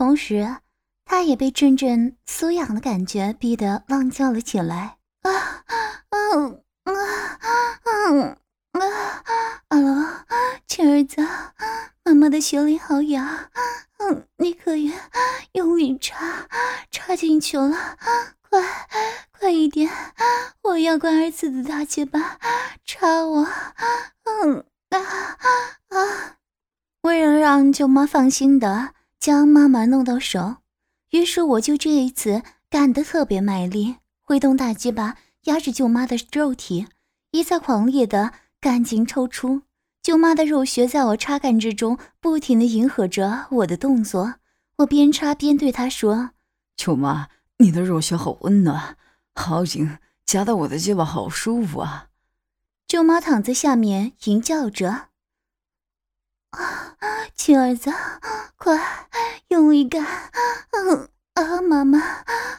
同时，他也被阵阵酥痒的感觉逼得浪叫了起来。啊，嗯，啊，嗯，啊，阿罗，亲儿子，妈妈的穴里好痒，嗯，你可以用力插，插进去了，快，快一点，我要关儿子的大嘴巴，插我，嗯，啊，啊，为了让舅妈放心的将妈妈弄到手，于是我就这一次干得特别卖力。挥动大鸡巴压着舅妈的肉体，一再狂烈的干劲抽出。舅妈的肉穴在我插干之中不停的迎合着我的动作。我边插边对她说：“舅妈，你的肉穴好温暖，好紧，夹到我的鸡巴好舒服啊。”舅妈躺在下面吟叫着：“啊，亲儿子，快用力干！”嗯。啊，妈妈，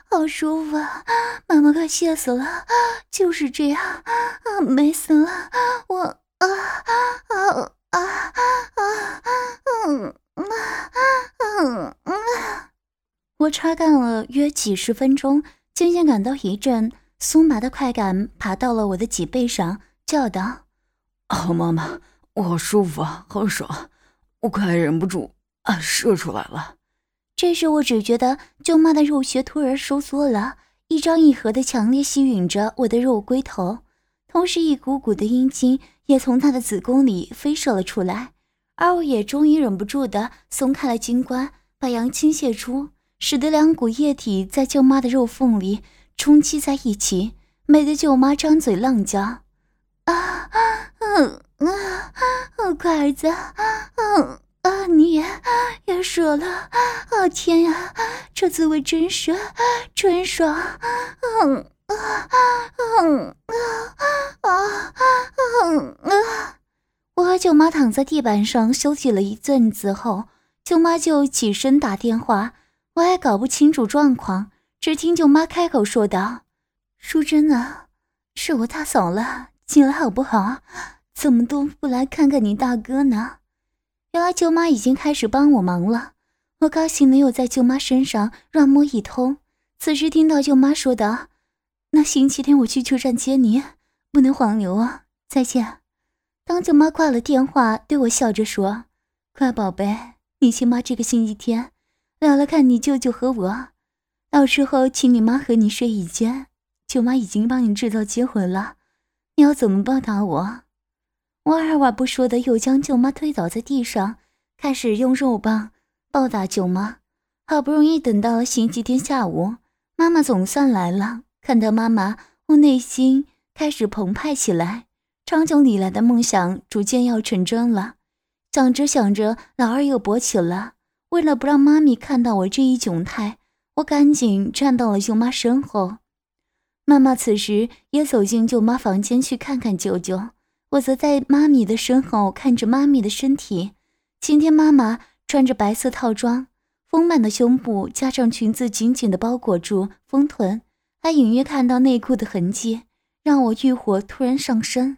好舒服啊！妈妈快歇死了，就是这样，啊，美死了！我啊啊啊啊！嗯嗯嗯嗯，我插干了约几十分钟，渐渐感到一阵酥麻的快感爬到了我的脊背上，叫道：“哦，妈妈，我好舒服啊，好爽！我快忍不住啊，射出来了。”这时，我只觉得舅妈的肉穴突然收缩了，一张一合的强烈吸引着我的肉龟头，同时一股股的阴茎也从她的子宫里飞射了出来，而我也终于忍不住的松开了金冠，把阳倾泻出，使得两股液体在舅妈的肉缝里冲击在一起，美得舅妈张嘴浪叫：“啊，啊啊，乖儿子，嗯。”啊！你也也说了啊！天呀，这滋味真是真爽！嗯啊嗯啊啊嗯啊！我和舅妈躺在地板上休息了一阵子后，舅妈就起身打电话。我还搞不清楚状况，只听舅妈开口说道：“淑珍啊，是我大嫂了，进来好不好？怎么都不来看看你大哥呢？”原来舅妈已经开始帮我忙了，我高兴的又在舅妈身上乱摸一通。此时听到舅妈说道：“那星期天我去车站接你，不能黄牛啊！再见。”当舅妈挂了电话，对我笑着说：“乖宝贝，你亲妈这个星期天来了看你舅舅和我，到时候请你妈和你睡一间。舅妈已经帮你制造机会了，你要怎么报答我？”我二话不说的又将舅妈推倒在地上，开始用肉棒暴打舅妈。好不容易等到星期天下午，妈妈总算来了。看到妈妈，我内心开始澎湃起来，长久以来的梦想逐渐要成真了。想着想着，老二又勃起了。为了不让妈咪看到我这一窘态，我赶紧站到了舅妈身后。妈妈此时也走进舅妈房间去看看舅舅。我则在妈咪的身后看着妈咪的身体。今天妈妈穿着白色套装，丰满的胸部加上裙子紧紧地包裹住丰臀，还隐约看到内裤的痕迹，让我欲火突然上升。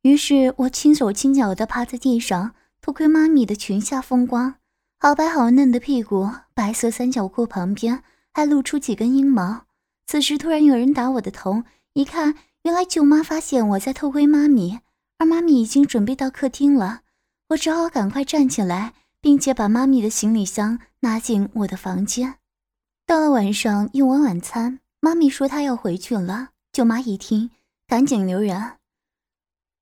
于是我轻手轻脚地趴在地上，偷窥妈咪的裙下风光，好白好嫩的屁股，白色三角裤旁边还露出几根阴毛。此时突然有人打我的头，一看，原来舅妈发现我在偷窥妈咪。而妈咪已经准备到客厅了，我只好赶快站起来，并且把妈咪的行李箱拿进我的房间。到了晚上，用完晚餐，妈咪说她要回去了。舅妈一听，赶紧留人：“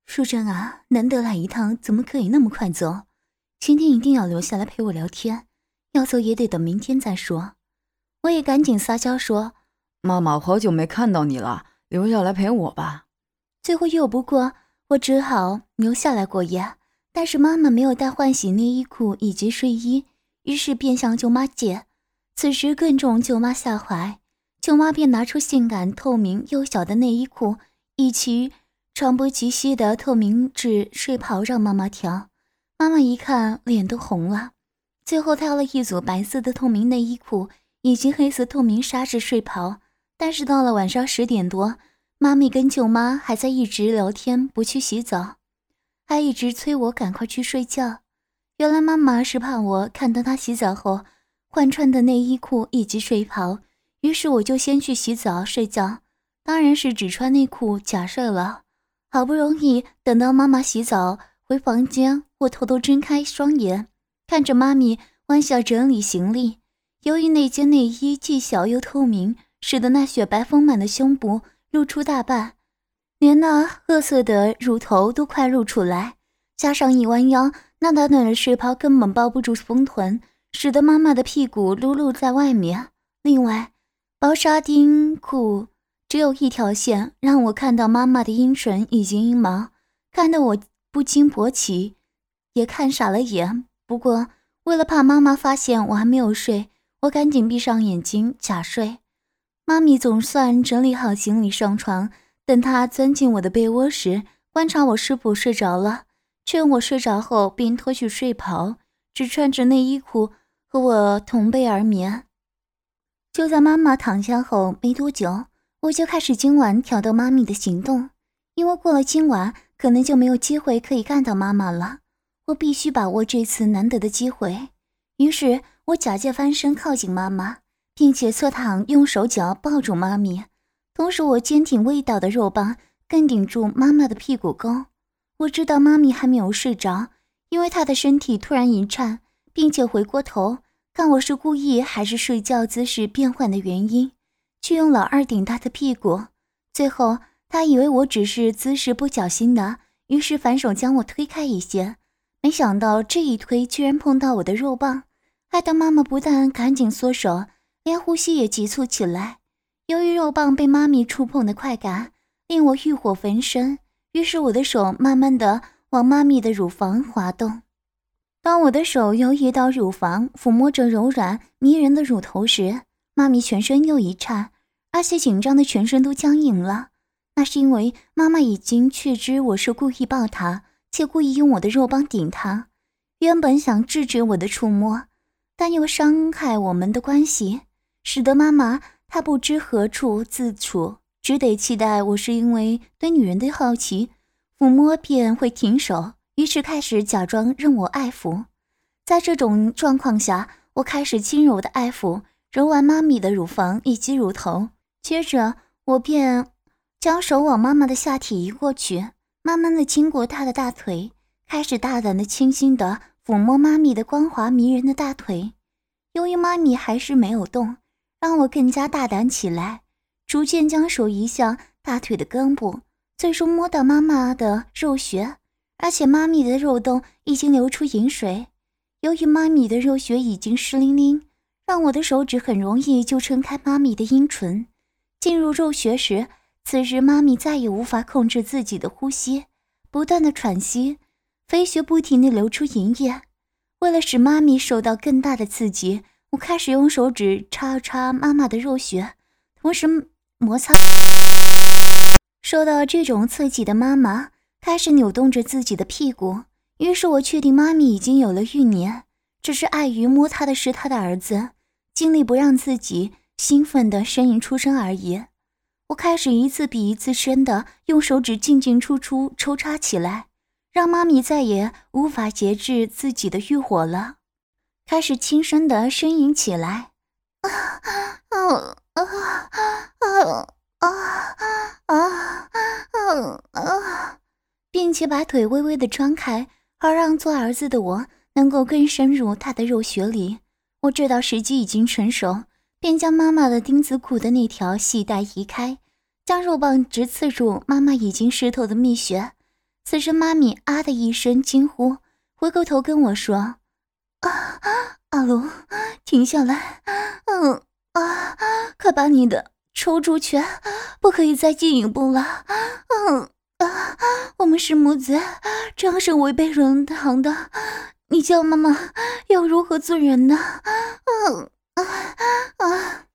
淑珍啊，难得来一趟，怎么可以那么快走？今天一定要留下来陪我聊天，要走也得等明天再说。”我也赶紧撒娇说：“妈妈，好久没看到你了，留下来陪我吧。”最后又不过。我只好留下来过夜，但是妈妈没有带换洗内衣裤以及睡衣，于是便向舅妈借。此时更中舅妈下怀，舅妈便拿出性感透明又小的内衣裤，以及长波及膝的透明质睡袍让妈妈挑。妈妈一看，脸都红了。最后挑了一组白色的透明内衣裤以及黑色透明纱质睡袍，但是到了晚上十点多。妈咪跟舅妈还在一直聊天，不去洗澡，还一直催我赶快去睡觉。原来妈妈是怕我看到她洗澡后换穿的内衣裤以及睡袍，于是我就先去洗澡睡觉，当然是只穿内裤假睡了。好不容易等到妈妈洗澡回房间，我偷偷睁开双眼，看着妈咪弯下整理行李。由于那件内衣既小又透明，使得那雪白丰满的胸部露出大半，连那褐色的乳头都快露出来。加上一弯腰，那短短的睡袍根本包不住丰臀，使得妈妈的屁股露露在外面。另外，薄纱丁裤只有一条线，让我看到妈妈的阴唇以及阴毛，看得我不禁勃起，也看傻了眼。不过，为了怕妈妈发现我还没有睡，我赶紧闭上眼睛假睡。妈咪总算整理好行李上床，等她钻进我的被窝时，观察我是否睡着了。趁我睡着后，便脱去睡袍，只穿着内衣裤和我同被而眠。就在妈妈躺下后没多久，我就开始今晚挑逗妈咪的行动，因为过了今晚，可能就没有机会可以干到妈妈了。我必须把握这次难得的机会。于是，我假借翻身靠近妈妈，并且侧躺，用手脚抱住妈咪，同时我坚挺味道的肉棒更顶住妈妈的屁股沟。我知道妈咪还没有睡着，因为她的身体突然一颤，并且回过头看我是故意还是睡觉姿势变换的原因，去用老二顶她的屁股。最后，她以为我只是姿势不小心的，于是反手将我推开一些。没想到这一推居然碰到我的肉棒，害得妈妈不但赶紧缩手，连呼吸也急促起来。由于肉棒被妈咪触碰的快感，令我欲火焚身。于是我的手慢慢的往妈咪的乳房滑动。当我的手游移到乳房，抚摸着柔软迷人的乳头时，妈咪全身又一颤，而且紧张的全身都僵硬了。那是因为妈妈已经确知我是故意抱她，且故意用我的肉棒顶她。原本想制止我的触摸，但又伤害我们的关系，使得妈妈她不知何处自处。只得期待我是因为对女人的好奇，抚摸便会停手，于是开始假装任我爱抚。在这种状况下，我开始轻柔的爱抚，揉完妈咪的乳房以及乳头，接着我便将手往妈妈的下体移过去，慢慢的经过她的大腿，开始大胆的、轻轻的抚摸妈咪的光滑迷人的大腿。由于妈咪还是没有动，让我更加大胆起来。逐渐将手移向大腿的根部，最终摸到妈妈的肉穴，而且妈咪的肉洞已经流出饮水。由于妈咪的肉穴已经湿淋淋，让我的手指很容易就撑开妈咪的阴唇。进入肉穴时，此时妈咪再也无法控制自己的呼吸，不断的喘息，肥穴不停地流出银液。为了使妈咪受到更大的刺激，我开始用手指插插妈妈的肉穴，同时。摩擦，受到这种刺激的妈妈开始扭动着自己的屁股。于是我确定妈咪已经有了欲念，只是碍于摸她的是她的儿子，尽力不让自己兴奋的呻吟出声而已。我开始一次比一次深的用手指进进出出抽插起来，让妈咪再也无法节制自己的欲火了，开始轻声的呻吟起来。啊啊啊啊啊啊啊啊！并且把腿微微的张开，好让做儿子的我能够更深入他的肉穴里。我知道时机已经成熟，便将妈妈的钉子裤的那条细带移开，将肉棒直刺入妈妈已经湿透的蜜穴。此时，妈咪啊的一声惊呼，回过头跟我说：“啊，阿龙，停下来，嗯。”啊！快把你的抽出去，不可以再进一步了。嗯啊，我们是母子，这样是违背人堂的。你叫妈妈要如何做人呢？嗯啊啊！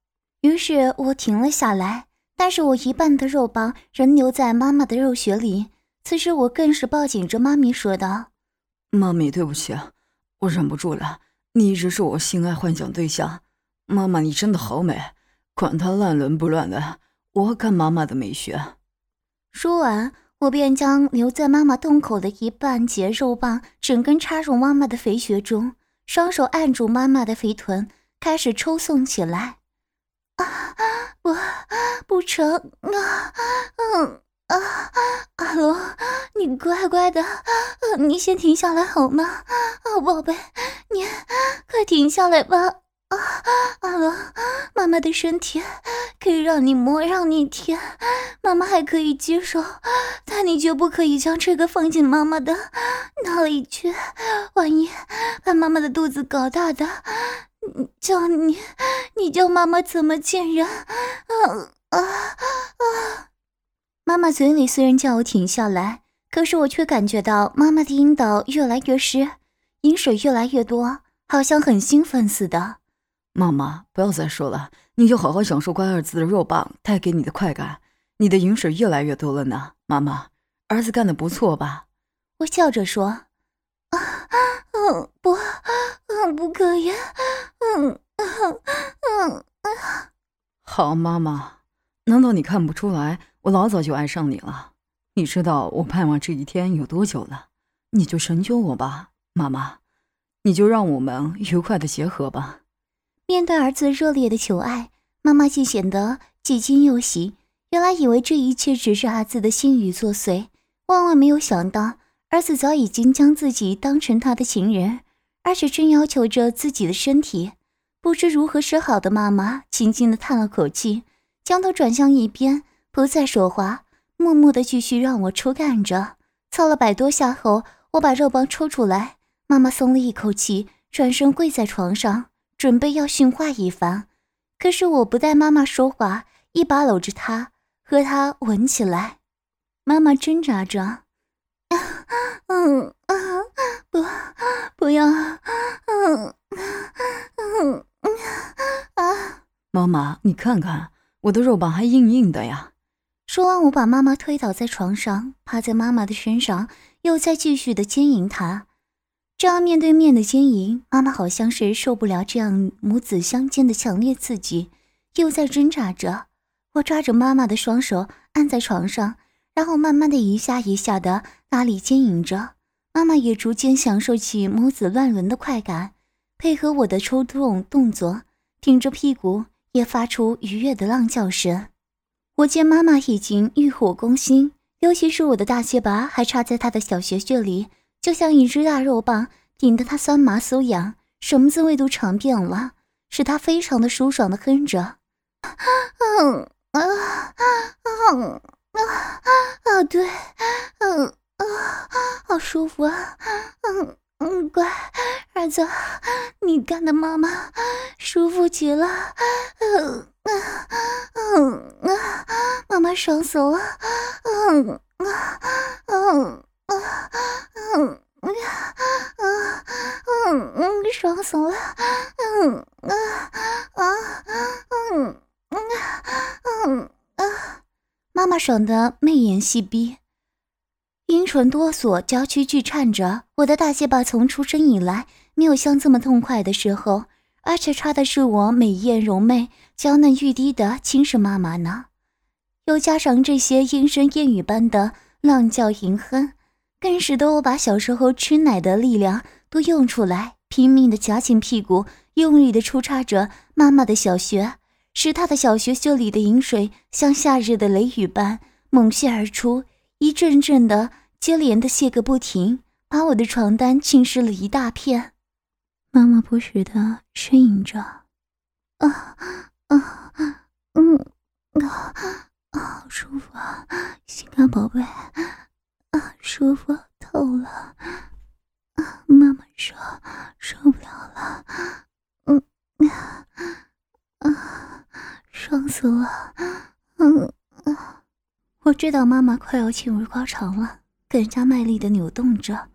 于是我停了下来，但是我一半的肉棒仍留在妈妈的肉穴里。此时我更是抱紧着妈咪说道：“妈咪，对不起啊，我忍不住了。你一直是我心爱幻想对象。”妈妈，你真的好美，管他乱伦不乱伦，我看妈妈的美学。说完，我便将留在妈妈洞口的一半截肉棒整根插入妈妈的肥穴中，双手按住妈妈的肥臀，开始抽送起来。啊，不，不成啊，嗯啊，阿龙，你乖乖的，你先停下来好吗？啊，宝贝，你快停下来吧。啊，阿龙，妈妈的身体可以让你摸，让你舔，妈妈还可以接受，但你绝不可以将这个放进妈妈的那里去。万一把妈妈的肚子搞大的，叫你，你叫妈妈怎么见人？啊啊啊！妈妈嘴里虽然叫我停下来，可是我却感觉到妈妈的阴道越来越湿，饮水越来越多，好像很兴奋似的。妈妈，不要再说了，你就好好享受乖儿子的肉棒带给你的快感。你的饮水越来越多了呢，妈妈，儿子干的不错吧？我笑着说：“啊，嗯，不，嗯，不可以，嗯，嗯，嗯，好，妈妈，难道你看不出来，我老早就爱上你了？你知道我盼望这一天有多久了？你就成就我吧，妈妈，你就让我们愉快的结合吧。”面对儿子热烈的求爱，妈妈既显得既惊又喜。原来以为这一切只是儿子的心语作祟，万万没有想到，儿子早已经将自己当成他的情人，而且正要求着自己的身体。不知如何是好的妈妈轻轻的叹了口气，将头转向一边，不再说话，默默的继续让我抽干着。操了百多下后，我把肉棒抽出来，妈妈松了一口气，转身跪在床上。准备要训话一番，可是我不待妈妈说话，一把搂着她，和她吻起来。妈妈挣扎着，嗯啊，不，不要，嗯嗯啊！妈妈，你看看我的肉棒还硬硬的呀。说完，我把妈妈推倒在床上，趴在妈妈的身上，又在继续的奸淫她。这样面对面的奸淫，妈妈好像是受不了这样母子相间的强烈刺激，又在挣扎着。我抓着妈妈的双手按在床上，然后慢慢的一下一下的大力奸淫着。妈妈也逐渐享受起母子乱伦的快感，配合我的抽动动作，挺着屁股也发出愉悦的浪叫声。我见妈妈已经欲火攻心，尤其是我的大蟹拔还插在她的小穴穴里。就像一只大肉棒，顶得她酸麻酥痒，什么滋味都尝遍了，使她非常的舒爽的哼着。嗯啊啊啊啊！对，嗯啊，好舒服啊！嗯嗯，乖儿子，你干的妈妈舒服极了。嗯嗯啊，妈妈爽死了。嗯啊嗯。啊，嗯嗯嗯嗯，爽死了，嗯啊啊嗯嗯嗯啊，妈妈爽的媚眼细闭，阴唇哆嗦，娇躯剧颤着。我的大蟹巴从出生以来没有像这么痛快的时候，而且插的是我美艳柔媚、娇嫩欲滴的亲生妈妈呢。又加上这些莺声燕语般的浪叫吟哼。更使得我把小时候吃奶的力量都用出来，拼命的夹紧屁股，用力的抽插着妈妈的小穴，使她的小穴穴里的饮水像夏日的雷雨般猛泻而出，一阵阵的接连的泻个不停，把我的床单浸湿了一大片。妈妈不时的呻吟着：“啊啊嗯啊啊，好舒服啊，心肝宝贝。”啊，舒服透了！啊，妈妈说受不了了，嗯啊啊，爽死了！嗯啊，我知道妈妈快要进入高潮了，更加卖力的扭动着，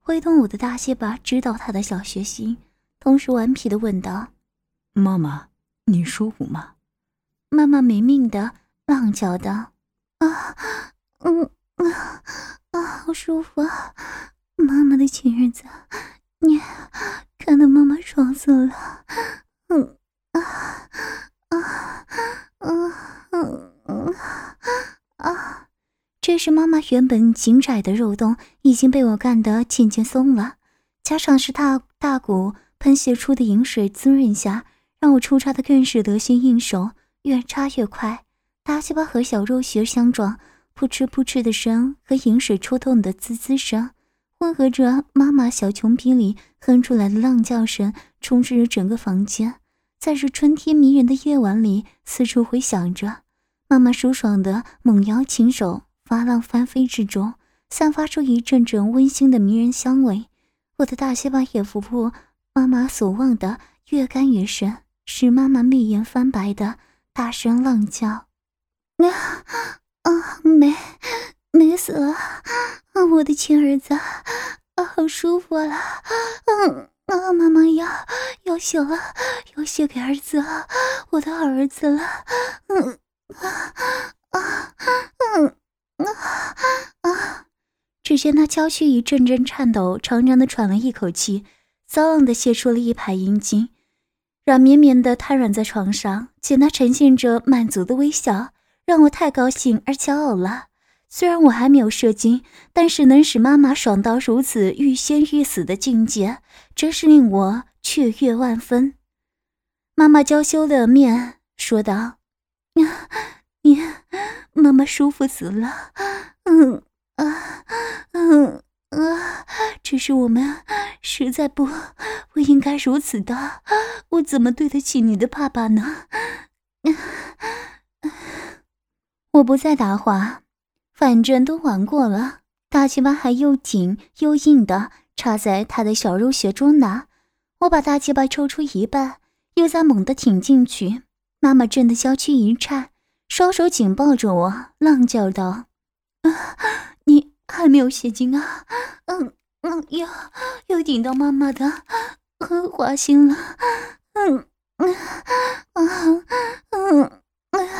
挥动我的大蟹巴，指导她的小学心，同时顽皮的问道：“妈妈，你舒服吗？”妈妈没命的浪叫道：“啊，嗯啊。”啊，好舒服啊！妈妈的亲儿子，你看到妈妈爽死了。嗯啊啊啊啊啊！这时妈妈原本紧窄的肉洞已经被我干得渐渐松了，加上是大大骨喷泄出的饮水滋润下，让我出插的更是得心应手，越插越快。大鸡巴和小肉穴相撞，扑哧扑哧的声和饮水抽动的滋滋声，混合着妈妈小穷逼里哼出来的浪叫声，充斥着整个房间。在这春天迷人的夜晚里，四处回响着。妈妈舒爽的猛摇琴手，发浪翻飞之中，散发出一阵阵温馨的迷人香味。我的大西巴也不负妈妈所望的，越干越深，使妈妈媚眼翻白的大声浪叫。啊啊，没没死了！啊，我的亲儿子，啊，好舒服了！嗯啊，妈妈要要血了，要血给儿子了，我的儿子了！嗯啊啊嗯啊啊！只见他娇躯一阵阵颤抖，长长的喘了一口气，骚浪的泄出了一排阴茎，软绵绵的瘫软在床上，见他呈现着满足的微笑。让我太高兴而骄傲了。虽然我还没有射精，但是能使妈妈爽到如此欲仙欲死的境界，真是令我雀跃万分。妈妈娇羞的面说道：“你，妈妈舒服死了。嗯啊，嗯啊，只是我们实在不不应该如此的。我怎么对得起你的爸爸呢？”我不再答话，反正都玩过了。大鸡巴还又紧又硬的插在他的小肉穴中呢。我把大鸡巴抽出一半，又再猛地挺进去。妈妈震得娇躯一颤，双手紧抱着我，浪叫道：“啊，还没有泄精啊？嗯嗯，又又顶到妈妈的花心了。嗯嗯嗯嗯嗯。”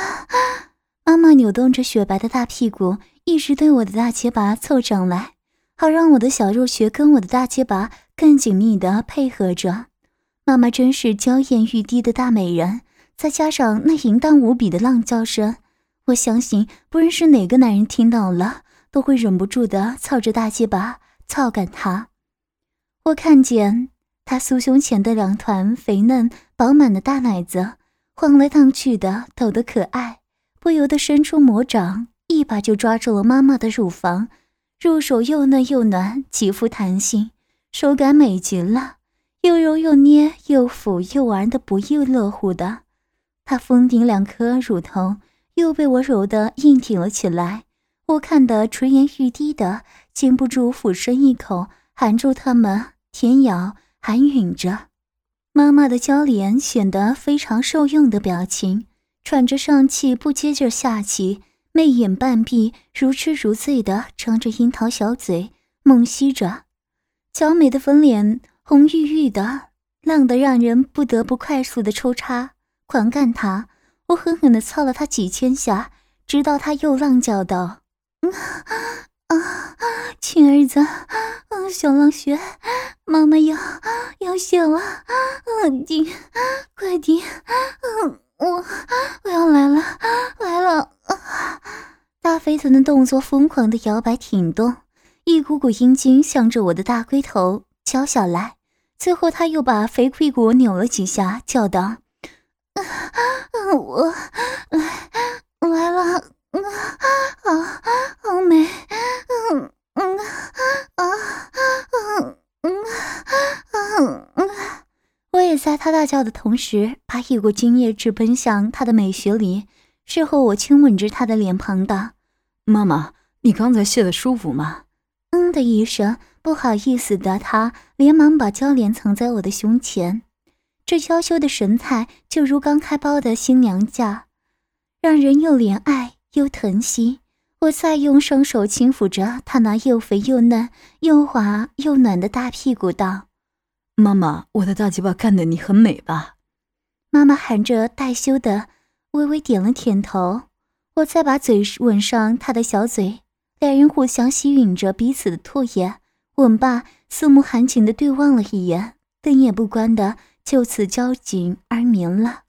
妈妈扭动着雪白的大屁股，一直对我的大结巴凑上来，好让我的小肉穴跟我的大结巴更紧密的配合着。妈妈真是娇艳欲滴的大美人，再加上那淫荡无比的浪叫声，我相信不论是哪个男人听到了，都会忍不住的操着大鸡巴操感他。我看见他酥胸前的两团肥嫩饱满的大奶子，晃来荡去的，抖得可爱。不由得伸出魔掌，一把就抓住了妈妈的乳房，入手又嫩又暖，极富弹性，手感美极了，又揉又捏，又抚又玩的不亦乐乎的。他峰顶两颗乳头又被我揉得硬挺了起来，我看得唇颜欲滴的，禁不住俯身一口含住他们，舔咬含吮着。妈妈的娇脸显得非常受用的表情。喘着上气，不接着下气，媚眼半闭，如痴如醉的张着樱桃小嘴，猛吸着，娇美的粉脸红郁郁的，浪得让人不得不快速的抽插，狂干她。我狠狠的操了她几千下，直到她又浪叫道：“啊，亲儿子，啊，小浪穴，妈妈要要泄了，嗯，顶，快顶，嗯。”我我要来了，来了！啊大肥臀的动作疯狂的摇摆挺动，一股股阴茎向着我的大龟头敲下来。最后，他又把肥屁股扭了几下，叫道：“啊啊我来来了，好好美，嗯嗯啊啊嗯嗯嗯啊。”我也在他大叫的同时，把一股精液直奔向他的美穴里。事后，我亲吻着他的脸庞，道：“妈妈，你刚才泄的舒服吗？”“嗯”的一声，不好意思的他连忙把娇脸藏在我的胸前，这娇羞的神态就如刚开包的新娘家，让人又怜爱又疼惜。我再用双手轻抚着他那又肥又嫩、又滑又暖的大屁股，道。妈妈，我的大鸡巴干得你很美吧？妈妈含着害羞的微微点了点头。我再把嘴吻上她的小嘴，两人互相吸吮着彼此的唾液。吻罢，四目含情的对望了一眼，灯也不关的就此交颈而眠了。